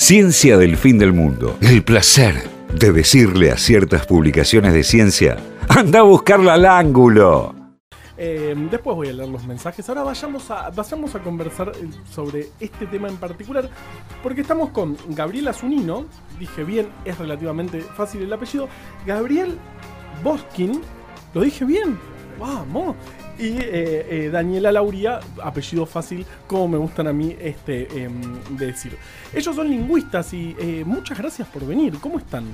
Ciencia del fin del mundo. El placer de decirle a ciertas publicaciones de ciencia, anda a buscarla al ángulo. Eh, después voy a leer los mensajes. Ahora vayamos a, conversar eh, sobre este tema en particular. Porque estamos con Gabriela Zunino. Dije bien, es relativamente fácil el apellido. Gabriel Boskin. ¿Lo dije bien? Vamos. Y eh, eh, Daniela Lauría, apellido fácil, como me gustan a mí este, em, de decir. Ellos son lingüistas y eh, muchas gracias por venir. ¿Cómo están?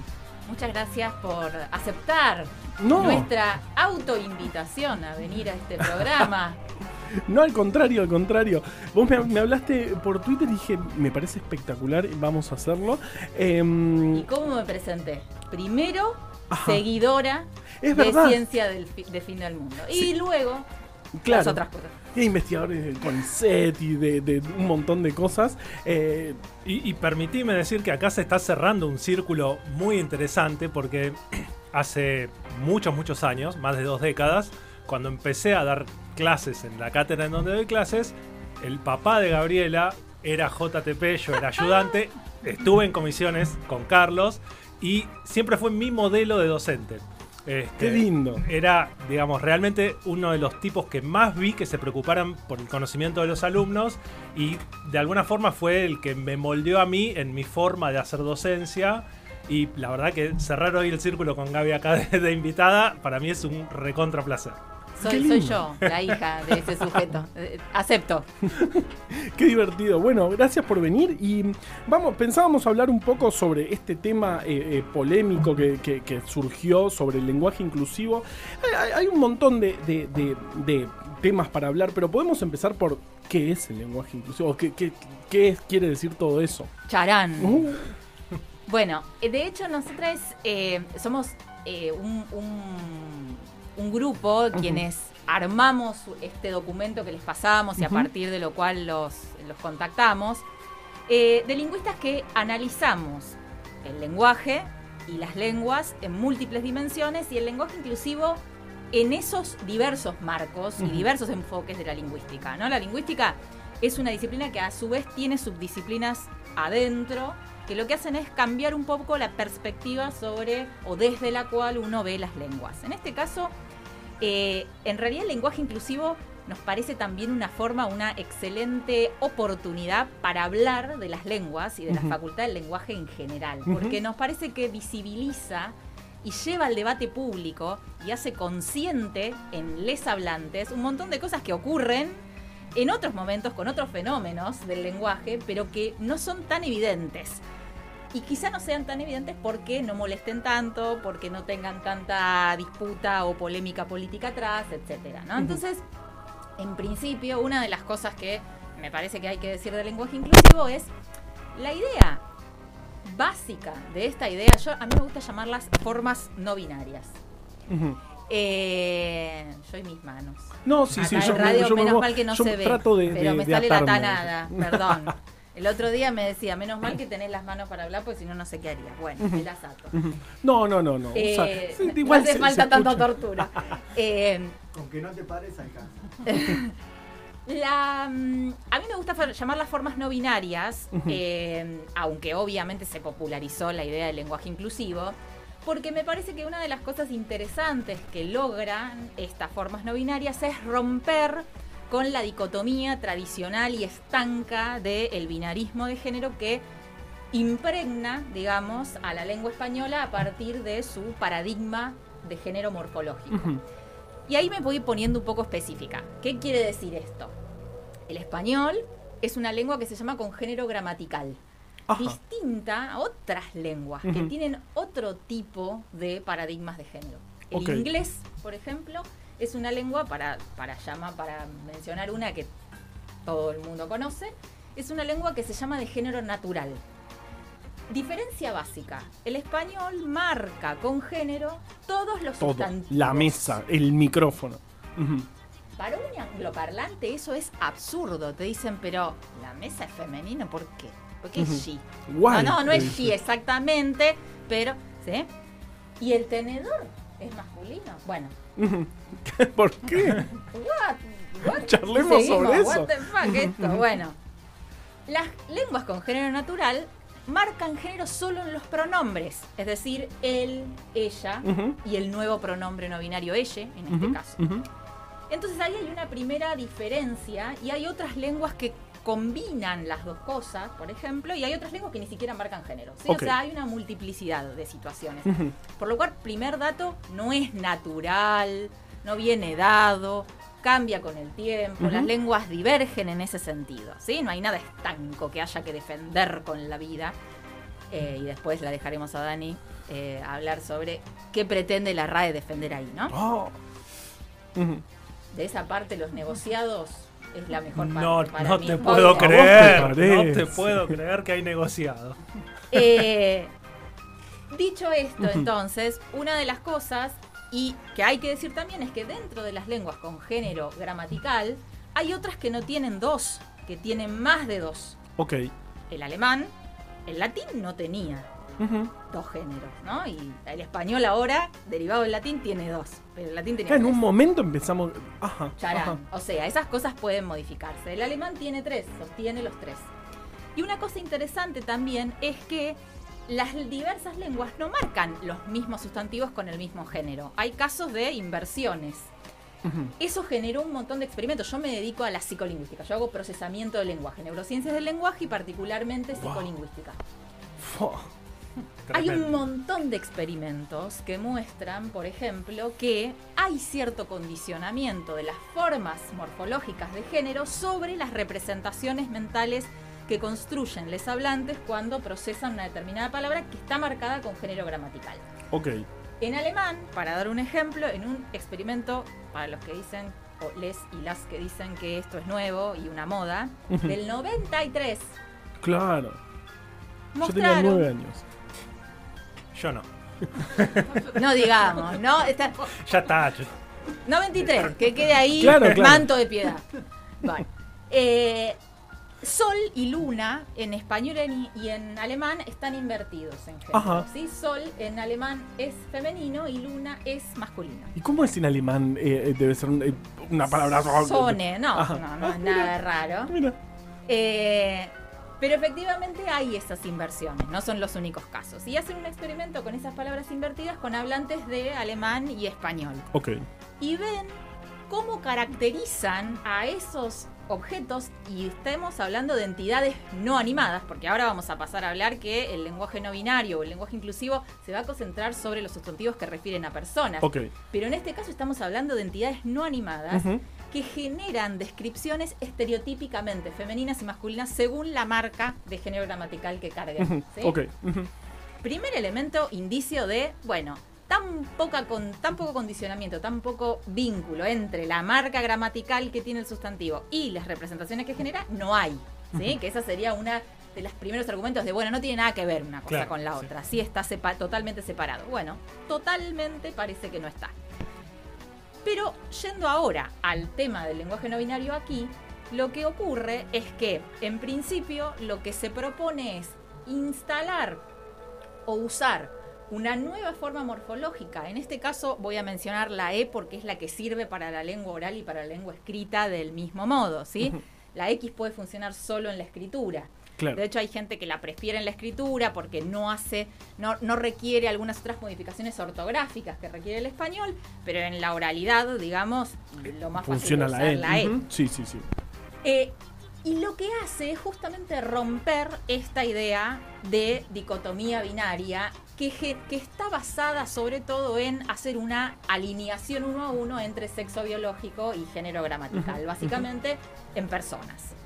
Muchas gracias por aceptar No. nuestra autoinvitación a venir a este programa. No, al contrario, al contrario. Vos me, me hablaste por Twitter y dije, me parece espectacular, vamos a hacerlo. Em, ¿Y cómo me presenté? Primero, Ajá. seguidora Es de. Ciencia del fi- de Fin del Mundo. Y luego, claro. las otras cosas. Y investigadores del CONICET y de, de un montón de cosas. Eh, Y, y permitime decir que acá se está cerrando un círculo muy interesante porque hace muchos, muchos años, más de dos décadas, cuando empecé a dar clases en la cátedra en donde doy clases, el papá de Gabriela era JTP, yo era ayudante, estuve en comisiones con Carlos y siempre fue mi modelo de docente. Este, qué lindo. era, digamos, realmente uno de los tipos que más vi que se preocuparan por el conocimiento de los alumnos y de alguna forma fue el que me moldeó a mí en mi forma de hacer docencia. Y la verdad que cerrar hoy el círculo con Gaby acá de, de invitada, para mí es un recontra placer. Soy, yo, la hija de ese sujeto. Eh, Acepto. Qué divertido. Bueno, gracias por venir. Y vamos, pensábamos hablar un poco sobre este tema eh, eh, polémico que, que- que surgió sobre el lenguaje inclusivo. Hay, un montón de, de- de- de temas para hablar, pero podemos empezar por qué es el lenguaje inclusivo, qué, qué- qué es- quiere decir todo eso. Charán. Uh, Bueno, de hecho nosotras eh, somos eh, un, un- un grupo quienes armamos este documento que les pasamos y a partir de lo cual los, los contactamos, eh, de lingüistas que analizamos el lenguaje y las lenguas en múltiples dimensiones y el lenguaje inclusivo en esos diversos marcos y diversos enfoques de la lingüística. ¿no? La lingüística es una disciplina que a su vez tiene subdisciplinas adentro que lo que hacen es cambiar un poco la perspectiva sobre o desde la cual uno ve las lenguas. En este caso, eh, en realidad el lenguaje inclusivo nos parece también una forma, una excelente oportunidad para hablar de las lenguas y de la facultad del lenguaje en general, porque nos parece que visibiliza y lleva al debate público y hace consciente en les hablantes un montón de cosas que ocurren en otros momentos con otros fenómenos del lenguaje, pero que no son tan evidentes. Y quizá no sean tan evidentes porque no molesten tanto, porque no tengan tanta disputa o polémica política atrás, etcétera, ¿no? Entonces, en principio, una de las cosas que me parece que hay que decir del lenguaje inclusivo es la idea básica de esta idea. Yo a mí me gusta llamarlas formas no binarias. Eh, yo y mis manos. No, sí, Acá sí, yo, radio, yo menos mal que no yo se ve. trato de, pero de- me de sale la tanada, perdón. El otro día me decía, menos mal que tenés las manos para hablar, porque si no, no sé qué haría. Bueno, me las ato. No, no, no, no. o sea, Eh, sí, no igual hace se- falta se tanta tortura. Eh, Aunque no te pares, alcanza. la, mm, a mí me gusta llamar las formas no binarias, eh, aunque obviamente se popularizó la idea del lenguaje inclusivo, porque me parece que una de las cosas interesantes que logran estas formas no binarias es romper con la dicotomía tradicional y estanca del binarismo de género que impregna, digamos, a la lengua española a partir de su paradigma de género morfológico. Y ahí me voy poniendo un poco específica. ¿Qué quiere decir esto? El español es una lengua que se llama con género gramatical, Ajá. distinta a otras lenguas que tienen otro tipo de paradigmas de género. El inglés, por ejemplo, es una lengua para para llama para mencionar una que todo el mundo conoce, es una lengua que se llama de género natural. Diferencia básica. El español marca con género todos los Todo. sustantivos. La mesa, el micrófono. Para un angloparlante eso es absurdo. Te dicen, pero la mesa es femenino, ¿por qué? Porque es she. No, no, no es she exactamente, pero, ¿sí? ¿Y el tenedor es masculino? Bueno. ¿Por qué? what? What? Charlemos Seguimos, sobre eso. What the fuck esto? Bueno, las lenguas con género natural marcan género solo en los pronombres, es decir, él, ella Ujú. y el nuevo pronombre no binario ella, en este Ujú, caso. ujú. Entonces ahí hay una primera diferencia y hay otras lenguas que combinan las dos cosas, por ejemplo, y hay otras lenguas que ni siquiera marcan género. O sea, hay una multiplicidad de situaciones. Por lo cual, primer dato, no es natural, no viene dado, cambia con el tiempo, las lenguas divergen en ese sentido, ¿sí? No hay nada estanco que haya que defender con la vida. Eh, y después la dejaremos a Dani eh, hablar sobre qué pretende la RAE defender ahí, ¿no? Oh. De esa parte, los negociados es la mejor parte. No, para no mí. te puedo ¿A vos te creer. No te puedo creer que hay negociado. Eh, dicho esto, entonces, una de las cosas, y que hay que decir también, es que dentro de las lenguas con género gramatical, hay otras que no tienen dos, que tienen más de dos. Ok. El alemán, el latín no tenía Ujú. dos géneros, ¿no? Y el español ahora, derivado del latín, tiene dos. Pero el latín tenía en tres. un momento empezamos. Ajá. Ajá. O sea, esas cosas pueden modificarse. El alemán tiene tres, sostiene los tres. Y una cosa interesante también es que las diversas lenguas no marcan los mismos sustantivos con el mismo género. Hay casos de inversiones. Eso generó un montón de experimentos. Yo me dedico a la psicolingüística. Yo hago procesamiento del lenguaje, neurociencias del lenguaje y particularmente psicolingüística. Hay un montón de experimentos que muestran, por ejemplo, que hay cierto condicionamiento de las formas morfológicas de género sobre las representaciones mentales que construyen los hablantes cuando procesan una determinada palabra que está marcada con género gramatical. Ok. En alemán, para dar un ejemplo, en un experimento, para los que dicen, o les y las que dicen que esto es nuevo y una moda, del 93, Claro. Yo tenía nueve años. Yo no. No digamos, ¿no? Está- Ya está. yo- 93, que quede ahí Claro, claro. manto de piedad. Bueno, eh, Sol y Luna en español y en alemán están invertidos en género. ¿sí? Sol en alemán es femenino y Luna es masculino. ¿Y cómo es en alemán? Eh, eh, debe ser un- eh, una palabra. Sone, no, Ajá. no, no Ah, es nada raro. Mira. Eh, pero efectivamente hay esas inversiones, no son los únicos casos. Y hacen un experimento con esas palabras invertidas con hablantes de alemán y español. Ok. y ven cómo caracterizan a esos objetos y estamos hablando de entidades no animadas, porque ahora vamos a pasar a hablar que el lenguaje no binario o el lenguaje inclusivo se va a concentrar sobre los sustantivos que refieren a personas. Ok. Pero en este caso estamos hablando de entidades no animadas Ujú. Que generan descripciones estereotípicamente femeninas y masculinas según la marca de género gramatical que carguen. ¿sí? Primer elemento, indicio de, bueno, tan, poca con, tan poco condicionamiento, tan poco vínculo entre la marca gramatical que tiene el sustantivo y las representaciones que genera, no hay. ¿sí? Que esa sería una de los primeros argumentos de, bueno, no tiene nada que ver una cosa Claro, con la sí. otra, sí está sepa- totalmente separado. Bueno, totalmente parece que no está. Pero yendo ahora al tema del lenguaje no binario aquí, lo que ocurre es que, en principio, lo que se propone es instalar o usar una nueva forma morfológica. En este caso voy a mencionar la E porque es la que sirve para la lengua oral y para la lengua escrita del mismo modo, ¿sí? La X puede funcionar solo en la escritura. Claro. De hecho, hay gente que la prefiere en la escritura porque no hace, no, no requiere algunas otras modificaciones ortográficas que requiere el español, pero en la oralidad, digamos, lo más Funciona fácil es la E. la E. Sí, sí, sí. Eh, y lo que hace es justamente romper esta idea de dicotomía binaria que, que está basada sobre todo en hacer una alineación uno a uno entre sexo biológico y género gramatical, básicamente en personas.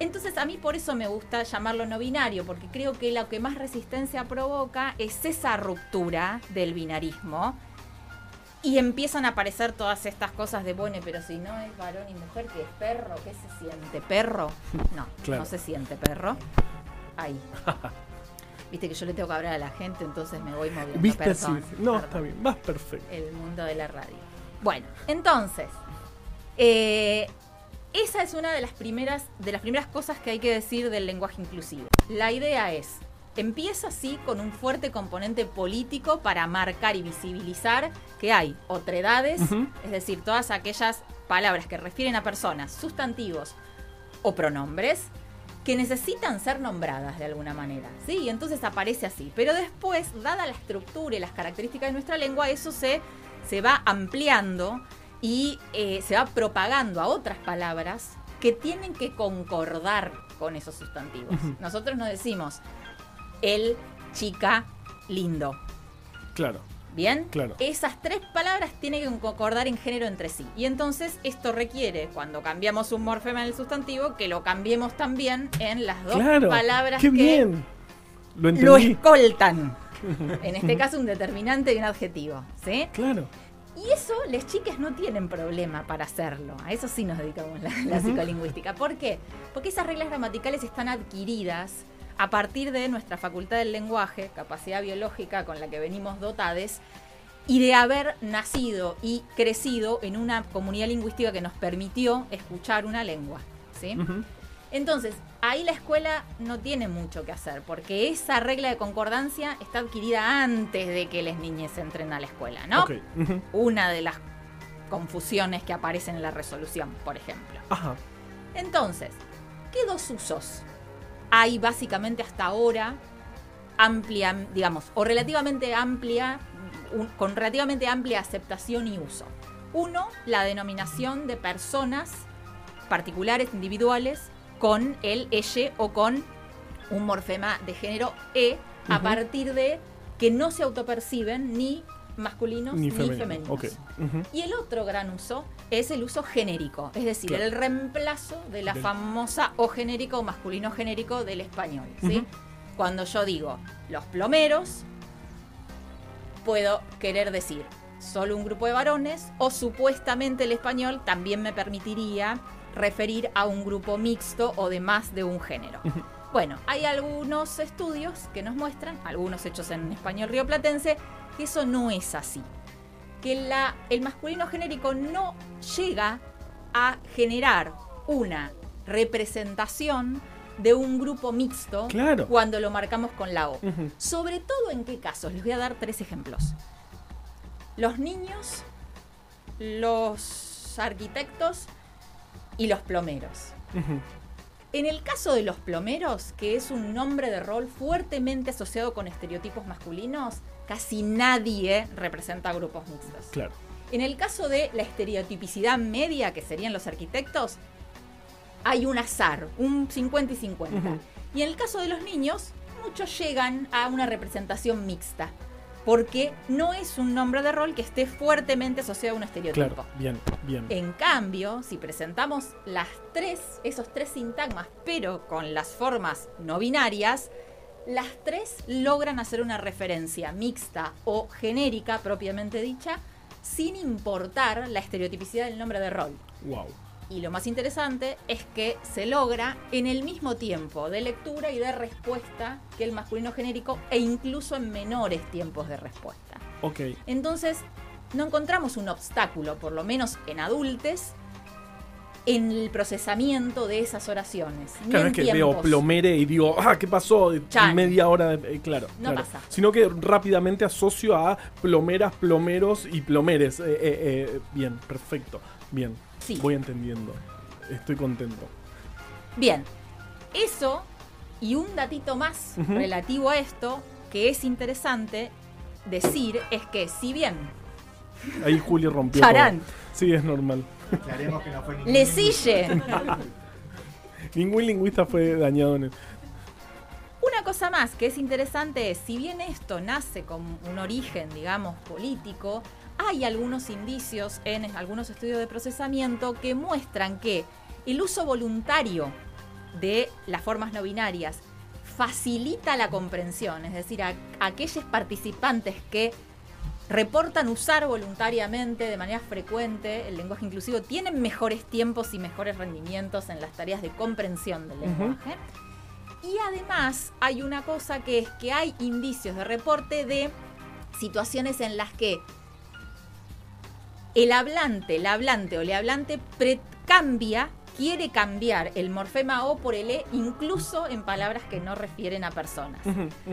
Entonces a mí por eso me gusta llamarlo no binario, porque creo que lo que más resistencia provoca es esa ruptura del binarismo y empiezan a aparecer todas estas cosas de, bueno, pero si no es varón y mujer, que es perro? ¿Qué se siente? ¿Perro? No, Claro. no se siente perro. Ahí. Viste que yo le tengo que hablar a la gente, entonces me voy moviendo. ¿Viste? Sí, Perdón, sí. No, perdón. está bien. Vas perfecto. El mundo de la radio. Bueno, entonces, eh, esa es una de las primeras de las primeras cosas que hay que decir del lenguaje inclusivo. La idea es empieza así con un fuerte componente político para marcar y visibilizar que hay otredades, es decir, todas aquellas palabras que refieren a personas, sustantivos o pronombres que necesitan ser nombradas de alguna manera, ¿sí? Y entonces aparece así. Pero después, dada la estructura y las características de nuestra lengua, eso se, se va ampliando y eh, se va propagando a otras palabras que tienen que concordar con esos sustantivos. Nosotros no decimos el, chica, lindo. Claro. ¿Bien? Claro. Esas tres palabras tienen que concordar en género entre sí. Y entonces esto requiere, cuando cambiamos un morfema en el sustantivo, que lo cambiemos también en las dos Claro. palabras Qué que bien. Lo lo escoltan. En este caso, un determinante y un adjetivo. ¿Sí? Claro. Y eso, las chicas no tienen problema para hacerlo. A eso sí nos dedicamos la, la psicolingüística. ¿Por qué? Porque esas reglas gramaticales están adquiridas a partir de nuestra facultad del lenguaje, capacidad biológica con la que venimos dotades, y de haber nacido y crecido en una comunidad lingüística que nos permitió escuchar una lengua. ¿sí? Entonces, ahí la escuela no tiene mucho que hacer, porque esa regla de concordancia está adquirida antes de que las niñas entren a la escuela, ¿no? Una de las confusiones que aparecen en la resolución, por ejemplo. Ajá. Entonces, ¿qué dos usos hay básicamente hasta ahora amplia, digamos, o relativamente amplia, un- con relativamente amplia aceptación y uso? Uno, la denominación de personas particulares, individuales, con el elle o con un morfema de género e, a partir de que no se autoperciben ni masculinos Ni ni, femenino. femeninos. Y el otro gran uso es el uso genérico, es decir, Claro. el reemplazo de la Del- famosa o genérico o masculino genérico del español. ¿sí? Cuando yo digo los plomeros, puedo querer decir solo un grupo de varones o supuestamente el español también me permitiría referir a un grupo mixto o de más de un género. Bueno, hay algunos estudios que nos muestran, algunos hechos en español rioplatense, que eso no es así. Que la- el masculino genérico no llega a generar una representación de un grupo mixto Claro. cuando lo marcamos con la O. Sobre todo en qué casos. Les voy a dar tres ejemplos. Los niños, los arquitectos y los plomeros. En el caso de los plomeros, que es un nombre de rol fuertemente asociado con estereotipos masculinos, casi nadie representa grupos mixtos. Claro. En el caso de la estereotipicidad media, que serían los arquitectos, hay un azar, un 50 y 50. Ujú. Y en el caso de los niños, muchos llegan a una representación mixta, porque no es un nombre de rol que esté fuertemente asociado a un estereotipo. Claro. Bien. Bien. En cambio, si presentamos las tres, esos tres sintagmas, pero con las formas no binarias, las tres logran hacer una referencia mixta o genérica propiamente dicha, sin importar la estereotipicidad del nombre de rol. Wow. Y lo más interesante es que se logra en el mismo tiempo de lectura y de respuesta que el masculino genérico e incluso en menores tiempos de respuesta. Ok. Entonces, no encontramos un obstáculo, por lo menos en adultes, en el procesamiento de esas oraciones. ni Claro, en es que tiempos. veo plomere y digo, ah, ¿qué pasó? Chan. Media hora de. eh, claro. No claro. pasa. Sino que rápidamente asocio a plomeras, plomeros y plomeres. Eh, eh, bien, perfecto. Bien. Sí. Voy entendiendo. Estoy contento. Bien, eso y un datito más relativo a esto que es interesante decir es que si bien Ahí Juli rompió. Charán. todo. Sí, es normal. Aclaremos que no fue ningún. le sigue Ningún lingüista fue dañado en el. Una cosa más que es interesante es, si bien esto nace con un origen, digamos, político, hay algunos indicios en algunos estudios de procesamiento que muestran que el uso voluntario de las formas no binarias facilita la comprensión, es decir, a, aquellos participantes que reportan usar voluntariamente de manera frecuente el lenguaje inclusivo tienen mejores tiempos y mejores rendimientos en las tareas de comprensión del lenguaje. Y además hay una cosa que es que hay indicios de reporte de situaciones en las que el hablante, la hablante o el hablante cambia, quiere cambiar el morfema O por el E incluso en palabras que no refieren a personas.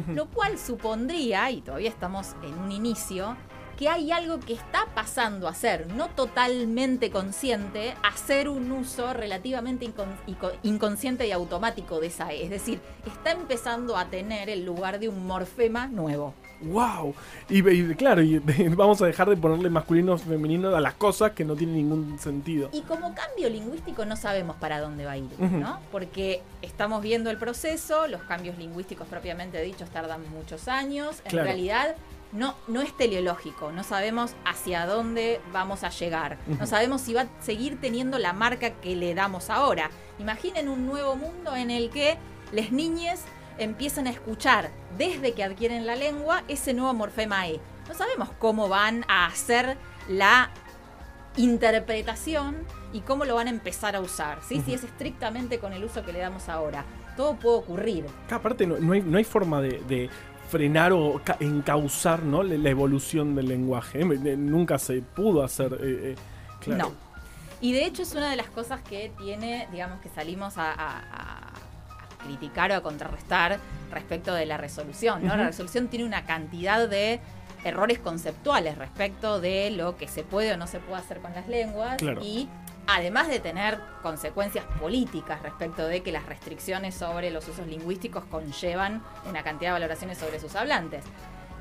Lo cual supondría, y todavía estamos en un inicio, que hay algo que está pasando a ser no totalmente consciente, a ser un uso relativamente incon- inconsciente y automático de esa E. Es decir, está empezando a tener el lugar de un morfema nuevo. ¡Wow! Y, y claro, y, vamos a dejar de ponerle masculino femenino a las cosas que no tienen ningún sentido. Y como cambio lingüístico no sabemos para dónde va a ir. ¿no? Porque estamos viendo el proceso, los cambios lingüísticos propiamente dichos tardan muchos años. En Claro. realidad no, no es teleológico, no sabemos hacia dónde vamos a llegar, no sabemos si va a seguir teniendo la marca que le damos ahora. Imaginen un nuevo mundo en el que las niñas empiezan a escuchar desde que adquieren la lengua ese nuevo morfema E. No sabemos cómo van a hacer la interpretación y cómo lo van a empezar a usar, ¿sí? Si es estrictamente con el uso que le damos ahora. Todo puede ocurrir. Aparte, no, no hay, no hay forma de, de frenar o ca- encauzar ¿no? la, evolución del lenguaje. ¿eh? Nunca se pudo hacer. eh, eh, claro. No. Y de hecho es una de las cosas que tiene, digamos, que salimos a, a- a- a criticar o a contrarrestar respecto de la resolución. ¿no? La resolución tiene una cantidad de errores conceptuales respecto de lo que se puede o no se puede hacer con las lenguas Claro. y además de tener consecuencias políticas respecto de que las restricciones sobre los usos lingüísticos conllevan una cantidad de valoraciones sobre sus hablantes.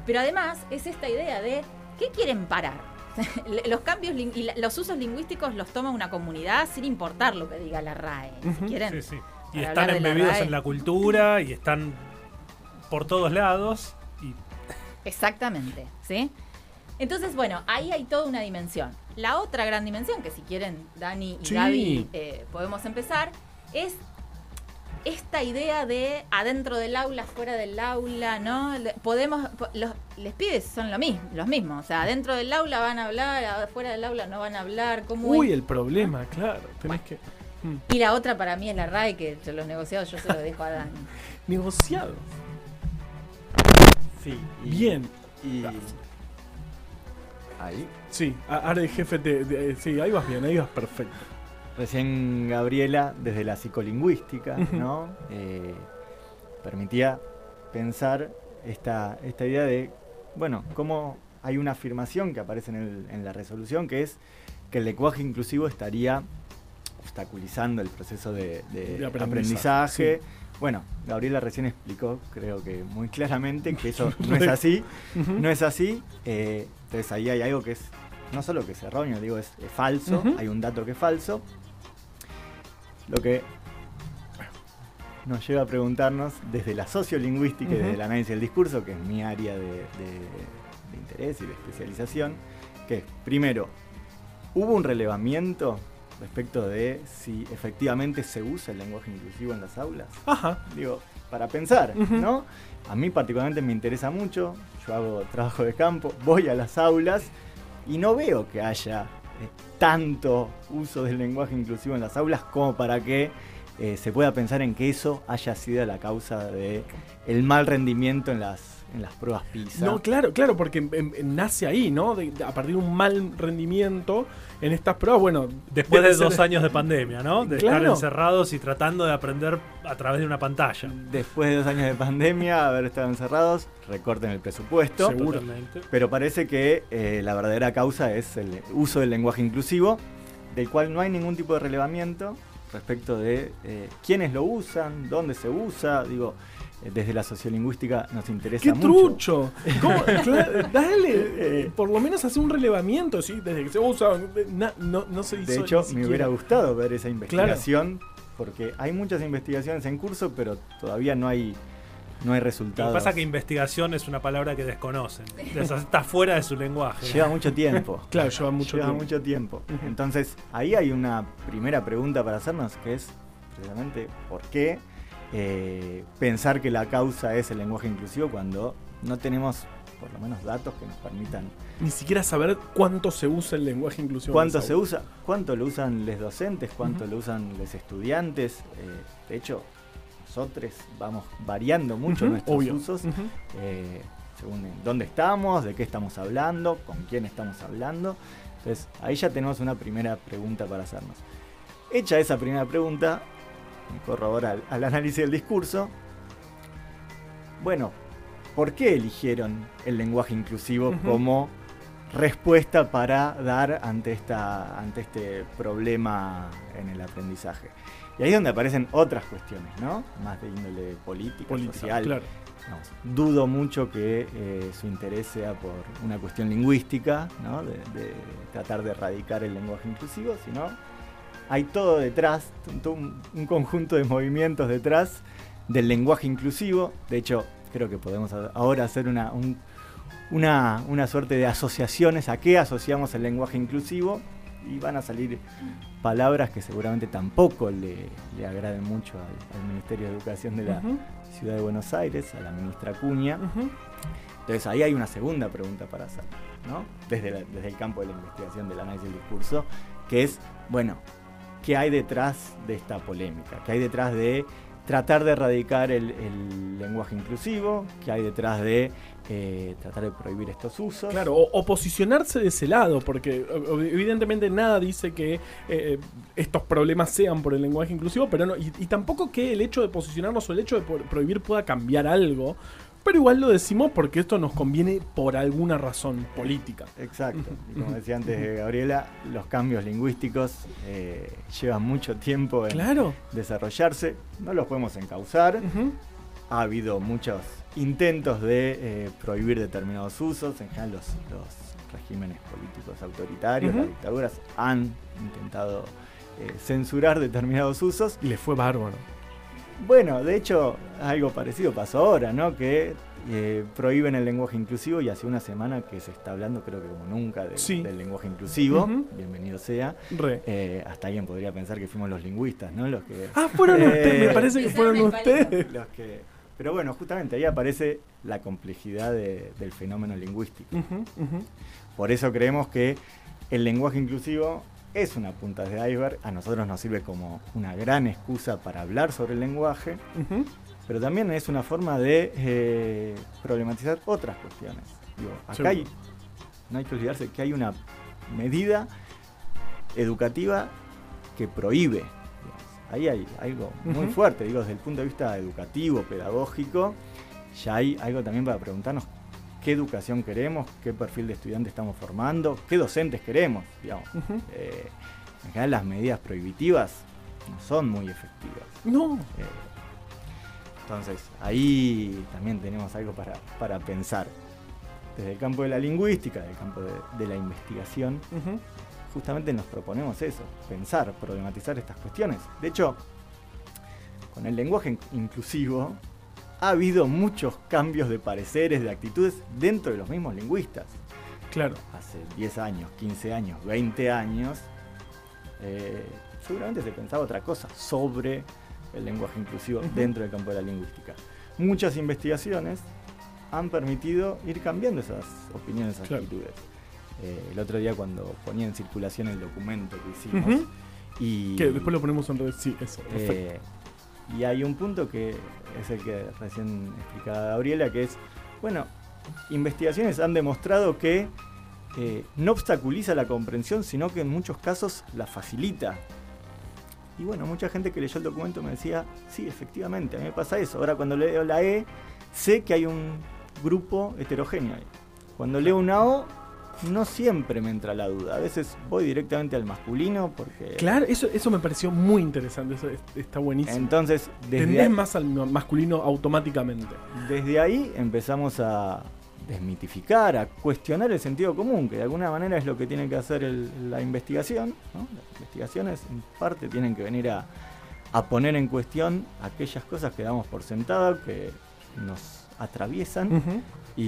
Pero además es esta idea de ¿qué quieren parar? los cambios y los usos lingüísticos los toma una comunidad sin importar lo que diga la RAE. Si quieren, Sí, sí. Y están la embebidos en la cultura y están por todos lados. Y Exactamente, ¿sí? Entonces, bueno, ahí hay toda una dimensión. La otra gran dimensión, que si quieren Dani y Sí. Gaby eh, podemos empezar, es esta idea de adentro del aula, fuera del aula, ¿no? Podemos, po- los, les pibes son lo mismo, los mismos, o sea, adentro del aula van a hablar, afuera del aula no van a hablar, ¿cómo Uy, es? el problema, claro. Tenés que. mm, Y la otra para mí es la RAE, que los negociados yo se los dejo a Dani. Negociado. Sí. y- Bien. Y. Ahí. Sí, ahora el jefe te. te- sí, ahí vas bien, ahí vas perfecto. Recién Gabriela, desde la psicolingüística. ¿no? Eh, permitía pensar esta, esta idea de, bueno, cómo hay una afirmación que aparece en, el- en la resolución que es que el lenguaje inclusivo estaría obstaculizando el proceso de, de De aprendizaje, aprendizaje. Bueno, Gabriela recién explicó, creo que muy claramente, que eso no es así. No es así. eh, entonces ahí hay algo que es, no solo que es erróneo, digo, es, es falso. Hay un dato que es falso. Lo que nos lleva a preguntarnos desde la sociolingüística y desde el análisis del discurso, que es mi área de, de- de interés y de especialización, que es, primero, ¿hubo un relevamiento respecto de si efectivamente se usa el lenguaje inclusivo en las aulas? Ajá. digo, para pensar. ¿no? A mí particularmente me interesa mucho, yo hago trabajo de campo, voy a las aulas y no veo que haya eh, tanto uso del lenguaje inclusivo en las aulas como para que eh, se pueda pensar en que eso haya sido la causa de el mal rendimiento en las, en las pruebas PISA. No, claro, claro, porque nace ahí, ¿no? De- de- a partir de un mal rendimiento en estas pruebas, bueno. después de ser- dos años de pandemia, ¿no? De estar encerrados y tratando de aprender a través de una pantalla. Después de dos años de pandemia, haber estado encerrados, recorten el presupuesto. Seguro. Totalmente. Pero parece que eh, la verdadera causa es el uso del lenguaje inclusivo, del cual no hay ningún tipo de relevamiento respecto de eh, quiénes lo usan, dónde se usa. Digo, desde la sociolingüística nos interesa ¡Qué mucho. trucho! ¿Cómo? Dale, eh, por lo menos hace un relevamiento, ¿sí? Desde que se usa, eh, no, no se hizo De hecho, me hubiera gustado ver esa investigación, porque hay muchas investigaciones en curso, pero todavía no hay, no hay Lo resultados. que pasa es que investigación es una palabra que desconocen. Está fuera de su lenguaje. Lleva mucho tiempo. Claro, lleva mucho Lleva tiempo. mucho tiempo. Entonces, ahí hay una primera pregunta para hacernos, que es precisamente por qué eh, pensar que la causa es el lenguaje inclusivo cuando no tenemos por lo menos datos que nos permitan Ni siquiera saber cuánto se usa el lenguaje inclusivo. cuánto se usa, cuánto lo usan los docentes, cuánto lo usan los estudiantes. Eh, de hecho, nosotros vamos variando mucho nuestros obvio. usos. Eh, según dónde estamos, de qué estamos hablando, con quién estamos hablando. Entonces, ahí ya tenemos una primera pregunta para hacernos. Hecha esa primera pregunta, me corro ahora al, al análisis del discurso. Bueno, ¿por qué eligieron el lenguaje inclusivo como respuesta para dar ante, esta, ante este problema en el aprendizaje. Y ahí es donde aparecen otras cuestiones, ¿no? Más de índole política, Política, social. claro. Dudo mucho que eh, su interés sea por una cuestión lingüística, ¿no? de, de tratar de erradicar el lenguaje inclusivo, sino hay todo detrás, todo un, un conjunto de movimientos detrás del lenguaje inclusivo. De hecho, creo que podemos ahora hacer una, un- una, una suerte de asociaciones a qué asociamos el lenguaje inclusivo y van a salir palabras que seguramente tampoco le, le agraden mucho al, al Ministerio de Educación de la Ciudad de Buenos Aires, a la ministra Acuña. ujú. Entonces ahí hay una segunda pregunta para hacer, ¿no? Desde, la- desde el campo de la investigación del análisis del discurso, que es, bueno, ¿qué hay detrás de esta polémica? ¿Qué hay detrás de tratar de erradicar el, lenguaje inclusivo? ¿Qué hay detrás de eh, tratar de prohibir estos usos? Claro, o, posicionarse de ese lado, porque o- evidentemente nada dice que eh, estos problemas sean por el lenguaje inclusivo, pero no, y, tampoco que el hecho de posicionarnos o el hecho de prohibir pueda cambiar algo, pero igual lo decimos porque esto nos conviene por alguna razón política. Exacto. Y como decía antes Gabriela, los cambios lingüísticos eh, llevan mucho tiempo en Claro. desarrollarse, no los podemos encauzar. Ha habido muchos intentos de eh, prohibir determinados usos. En general, los, los regímenes políticos autoritarios, las dictaduras, han intentado eh, censurar determinados usos. Y le fue bárbaro. Bueno, de hecho, algo parecido pasó ahora, ¿no? Que eh, prohíben el lenguaje inclusivo y hace una semana que se está hablando, creo que como nunca, de- Sí. del lenguaje inclusivo. Bienvenido sea. Re. Eh, hasta alguien podría pensar que fuimos los lingüistas, ¿no? Los que Ah, fueron Eh, ustedes, me parece que fueron ustedes. los que, pero bueno, justamente ahí aparece la complejidad de- del fenómeno lingüístico. Por eso creemos que el lenguaje inclusivo es una punta de iceberg. A nosotros nos sirve como una gran excusa para hablar sobre el lenguaje, pero también es una forma de eh, problematizar otras cuestiones. Digo, acá hay, no hay que olvidarse que hay una medida educativa que prohíbe. digamos. Ahí hay algo muy fuerte, digo, desde el punto de vista educativo, pedagógico, ya hay algo también para preguntarnos qué educación queremos, qué perfil de estudiante estamos formando, qué docentes queremos, digamos. Eh, en general las medidas prohibitivas no son muy efectivas. No. Eh, entonces, ahí también tenemos algo para, para pensar. Desde el campo de la lingüística, del campo de, de la investigación, justamente nos proponemos eso, pensar, problematizar estas cuestiones. De hecho, con el lenguaje in- inclusivo ha habido muchos cambios de pareceres, de actitudes dentro de los mismos lingüistas. Claro. Hace 10 años, 15 años, 20 años, eh, seguramente se pensaba otra cosa sobre el lenguaje inclusivo dentro del campo de la lingüística. Muchas investigaciones han permitido ir cambiando esas opiniones, esas Claro. actitudes. Eh, el otro día cuando ponía en circulación el documento que hicimos Ujú. y, Que después lo ponemos en redes. Sí, eso. Perfecto. eh, y hay un punto que es el que recién explicaba Gabriela, que es, bueno, investigaciones han demostrado que eh, no obstaculiza la comprensión, sino que en muchos casos la facilita. Y bueno, mucha gente que leyó el documento me decía, sí, efectivamente, a mí me pasa eso. Ahora cuando leo la E, sé que hay un grupo heterogéneo ahí. Cuando leo una O, no siempre me entra la duda. A veces voy directamente al masculino porque... Claro, eso, eso me pareció muy interesante. Eso es- está buenísimo. Entonces, desde Tendés ahí- más al ma- masculino automáticamente. Desde ahí empezamos a desmitificar, a cuestionar el sentido común, que de alguna manera es lo que tiene que hacer el- la investigación. ¿no? Las investigaciones en parte tienen que venir a, a poner en cuestión aquellas cosas que damos por sentado, que nos atraviesan. Y,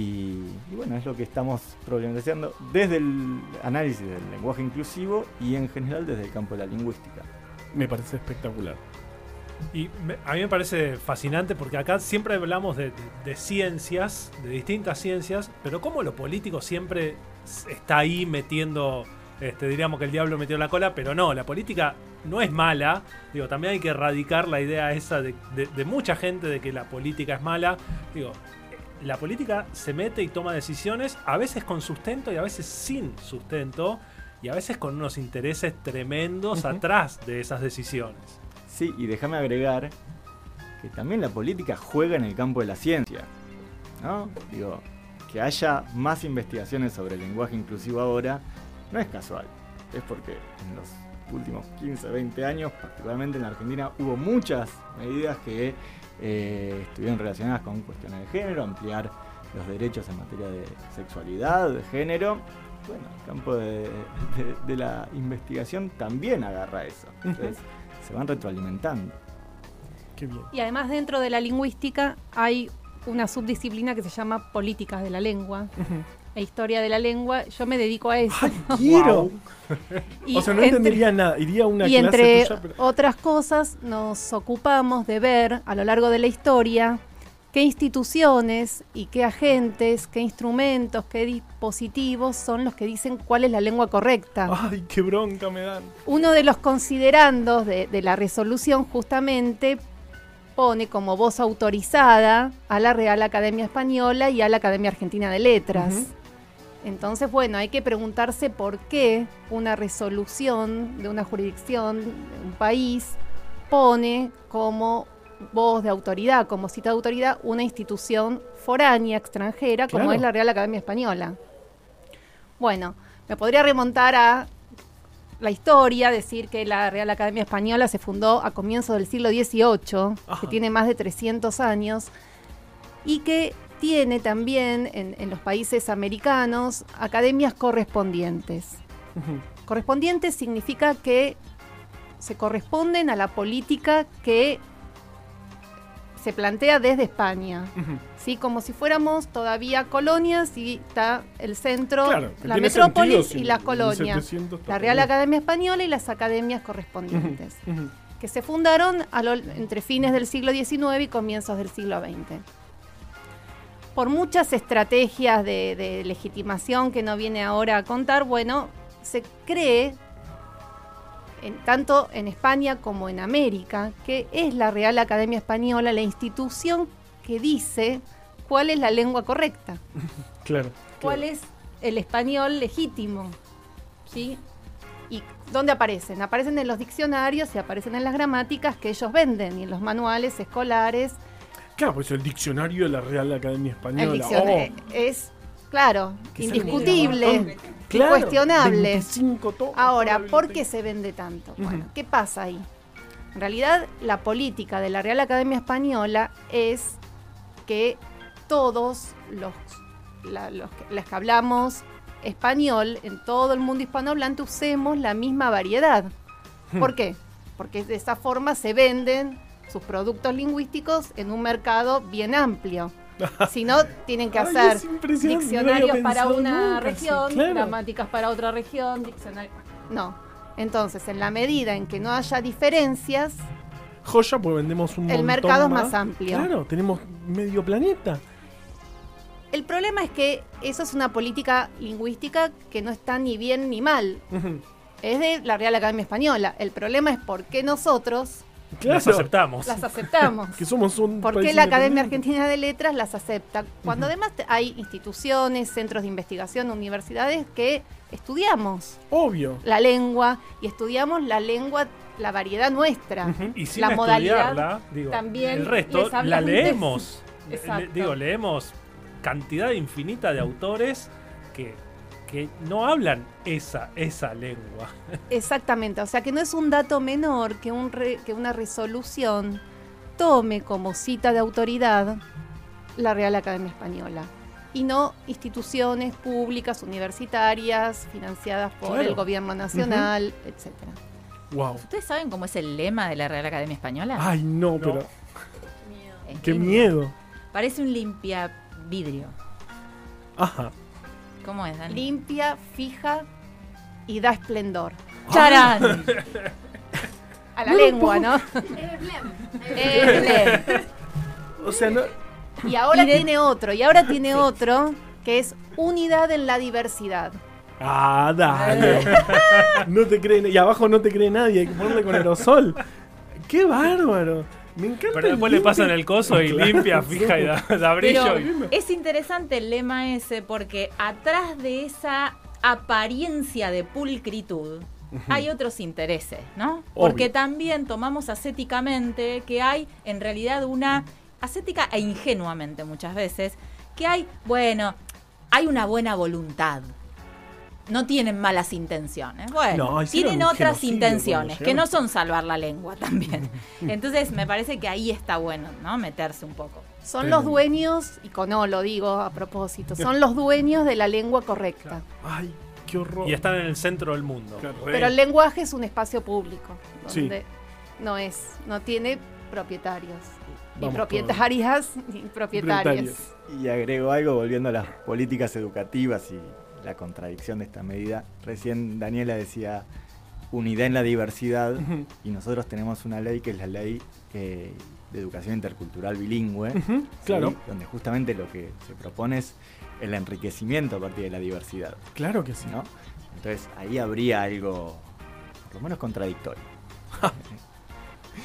y bueno, es lo que estamos problematizando desde el análisis del lenguaje inclusivo y en general desde el campo de la lingüística. Me parece espectacular. Y me- a mí me parece fascinante porque acá siempre hablamos de, de- de ciencias, de distintas ciencias, pero como lo político siempre está ahí metiendo, este, diríamos que el diablo metió la cola, pero no, la política no es mala. Digo, también hay que erradicar la idea esa de, de- de mucha gente de que la política es mala. Digo, la política se mete y toma decisiones, a veces con sustento y a veces sin sustento, y a veces con unos intereses tremendos atrás de esas decisiones. Sí, y déjame agregar que también la política juega en el campo de la ciencia. ¿No? Digo, que haya más investigaciones sobre el lenguaje inclusivo ahora no es casual. Es porque en los últimos 15, 20 años, particularmente en la Argentina, hubo muchas medidas que eh, estuvieron relacionadas con cuestiones de género, ampliar los derechos en materia de sexualidad, de género. Bueno, el campo de, de- de la investigación también agarra eso. Entonces, se van retroalimentando. Qué bien. Y además dentro de la lingüística hay una subdisciplina que se llama políticas de la lengua e historia de la lengua. Yo me dedico a eso. Quiero. Y o sea, no entre- entendería nada. Iría a una y clase entre tuya, pero- otras cosas nos ocupamos de ver a lo largo de la historia qué instituciones y qué agentes, qué instrumentos, qué dispositivos son los que dicen cuál es la lengua correcta. Ay, qué bronca me dan. Uno de los considerandos de, de la resolución justamente pone como voz autorizada a la Real Academia Española y a la Academia Argentina de Letras. Entonces, bueno, hay que preguntarse por qué una resolución de una jurisdicción, de un país, pone como voz de autoridad, como cita de autoridad, una institución foránea, extranjera, como Claro. es la Real Academia Española. Bueno, me podría remontar a la historia, decir que la Real Academia Española se fundó a comienzos del siglo XVIII, Ajá. que tiene más de 300 años, y que tiene también en, en los países americanos academias correspondientes. Correspondientes significa que se corresponden a la política que se plantea desde España. ¿sí? Como si fuéramos todavía colonias y está el centro, Claro, la metrópolis sentido, y las colonias. 1700 La Real Academia Española y las academias correspondientes, que se fundaron a lo- entre fines del siglo XIX y comienzos del siglo XX. Por muchas estrategias de, de legitimación que no viene ahora a contar, bueno, se cree, en- tanto en España como en América, que es la Real Academia Española la institución que dice cuál es la lengua correcta Claro. cuál es el español legítimo, ¿sí? ¿Y dónde aparecen? Aparecen en los diccionarios y aparecen en las gramáticas que ellos venden y en los manuales escolares. Claro, pues el diccionario de la Real Academia Española. El diccionario Oh, es, claro, que indiscutible. Claro, incuestionable. 25 tomos, Ahora, ¿por qué se vende tanto? Bueno, ¿qué pasa ahí? En realidad, la política de la Real Academia Española es que todos los, la- los las que hablamos español en todo el mundo hispanohablante usemos la misma variedad. Hmm. ¿Por qué? Porque de esa forma se venden sus productos lingüísticos en un mercado bien amplio. Si no, tienen que hacer no diccionarios para una nunca, sí, región, claro. gramáticas para otra región, diccionarios. No. Entonces, en la medida en que no haya diferencias, Joya, pues vendemos un El montón mercado es más amplio. Claro, tenemos medio planeta. el problema es que eso es una política lingüística que no está ni bien ni mal. Es de la Real Academia Española. El problema es por qué nosotros Claro. Las aceptamos. las aceptamos. Que somos un ¿Por qué la Academia. Argentina de Letras las acepta? Cuando además hay instituciones, centros de investigación, universidades que estudiamos Obvio. la lengua y estudiamos la lengua, la variedad nuestra. Y sin la modalidad estudiarla, digo, también el resto les la leemos. Le- digo, leemos cantidad infinita de autores que, que no hablan esa, esa lengua. Exactamente, o sea que no es un dato menor que, un re- que una resolución tome como cita de autoridad la Real Academia Española y no instituciones públicas, universitarias, financiadas por Claro. el gobierno nacional, etcétera. Wow. ¿Ustedes saben cómo es el lema de la Real Academia Española? Ay, no, pero. Qué lindo. miedo. Parece un limpia vidrio. Ajá. ¿Cómo es, Dani? Limpia, fija y da esplendor. ¡Charán! A la lengua, ¿no? O sea, no. Y ahora tiene otro, y ahora tiene otro que es unidad en la diversidad. Ah, dale. No te creen. Y abajo no te cree nadie. Hay que ponerle con aerosol. ¡Qué bárbaro! Me encanta. Pero después le pasan el coso y Claro, limpia, sí. fija y da, da brillo. Pero y- es interesante el lema ese porque atrás de esa apariencia de pulcritud hay otros intereses, ¿no? Porque también tomamos ascéticamente que hay en realidad una ascética e ingenuamente muchas veces que hay, bueno, hay una buena voluntad. No tienen malas intenciones. Bueno, No, tienen otras intenciones, que no son salvar la lengua también. Entonces, me parece que ahí está bueno, ¿no? Meterse un poco. Son los dueños, y con no lo digo a propósito, son los dueños de la lengua correcta. Ay, qué horror. Y están en el centro del mundo. Pero el lenguaje es un espacio público, Sí. donde no es, no tiene propietarios, ni Vamos propietarias, ni propietarios. Propietarios. Y agrego algo volviendo a las políticas educativas y la contradicción de esta medida. Recién Daniela decía unidad en la diversidad y nosotros tenemos una ley que es la ley eh, de educación intercultural bilingüe, claro. donde justamente lo que se propone es el enriquecimiento a partir de la diversidad. Claro que sí. ¿no? Entonces ahí habría algo, por lo menos contradictorio.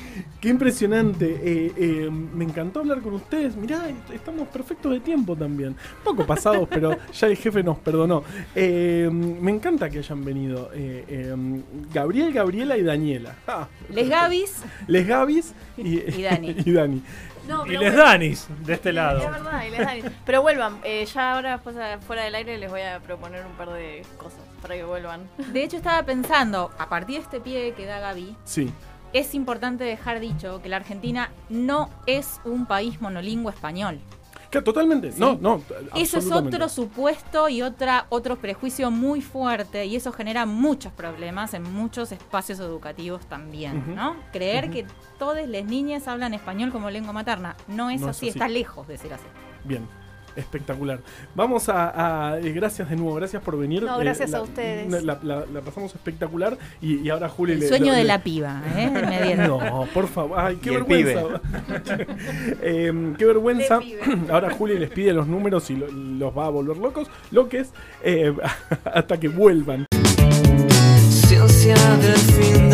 Qué impresionante. Eh, eh, me encantó hablar con ustedes. Mirá, est- estamos perfectos de tiempo también. Poco pasados, pero ya el jefe nos perdonó. Eh, me encanta que hayan venido eh, eh, Gabriel, Gabriela y Daniela. Ah, Les Gavis, Les Gavis y, Y Dani. y Dani. No, Y les bueno, Danis de este Es lado. verdad, y les Danis. Pero vuelvan, eh, ya ahora después, eh, fuera del aire les voy a proponer un par de cosas para que vuelvan. de hecho estaba pensando, a partir de este pie que da Gaby, Sí. Es importante dejar dicho que la Argentina no es un país monolingüe español. Que totalmente. No, no. Eso es otro supuesto y otra, otro prejuicio muy fuerte y eso genera muchos problemas en muchos espacios educativos también. ¿no? Creer que todas las niñas hablan español como lengua materna. No es No es así, así. está lejos de ser así. Bien. Espectacular. Vamos a, a- eh, gracias de nuevo, gracias por venir. No, gracias la- a ustedes. La, la- la pasamos espectacular y, y ahora Juli El le- sueño le- de le- la piba, ¿eh? Me dieron. No, por favor. Ay, qué Y el vergüenza. Eh, qué vergüenza. De. Ahora Juli les pide los números y lo- los va a volver locos. Lo que es eh, hasta que vuelvan. Ciencia del fin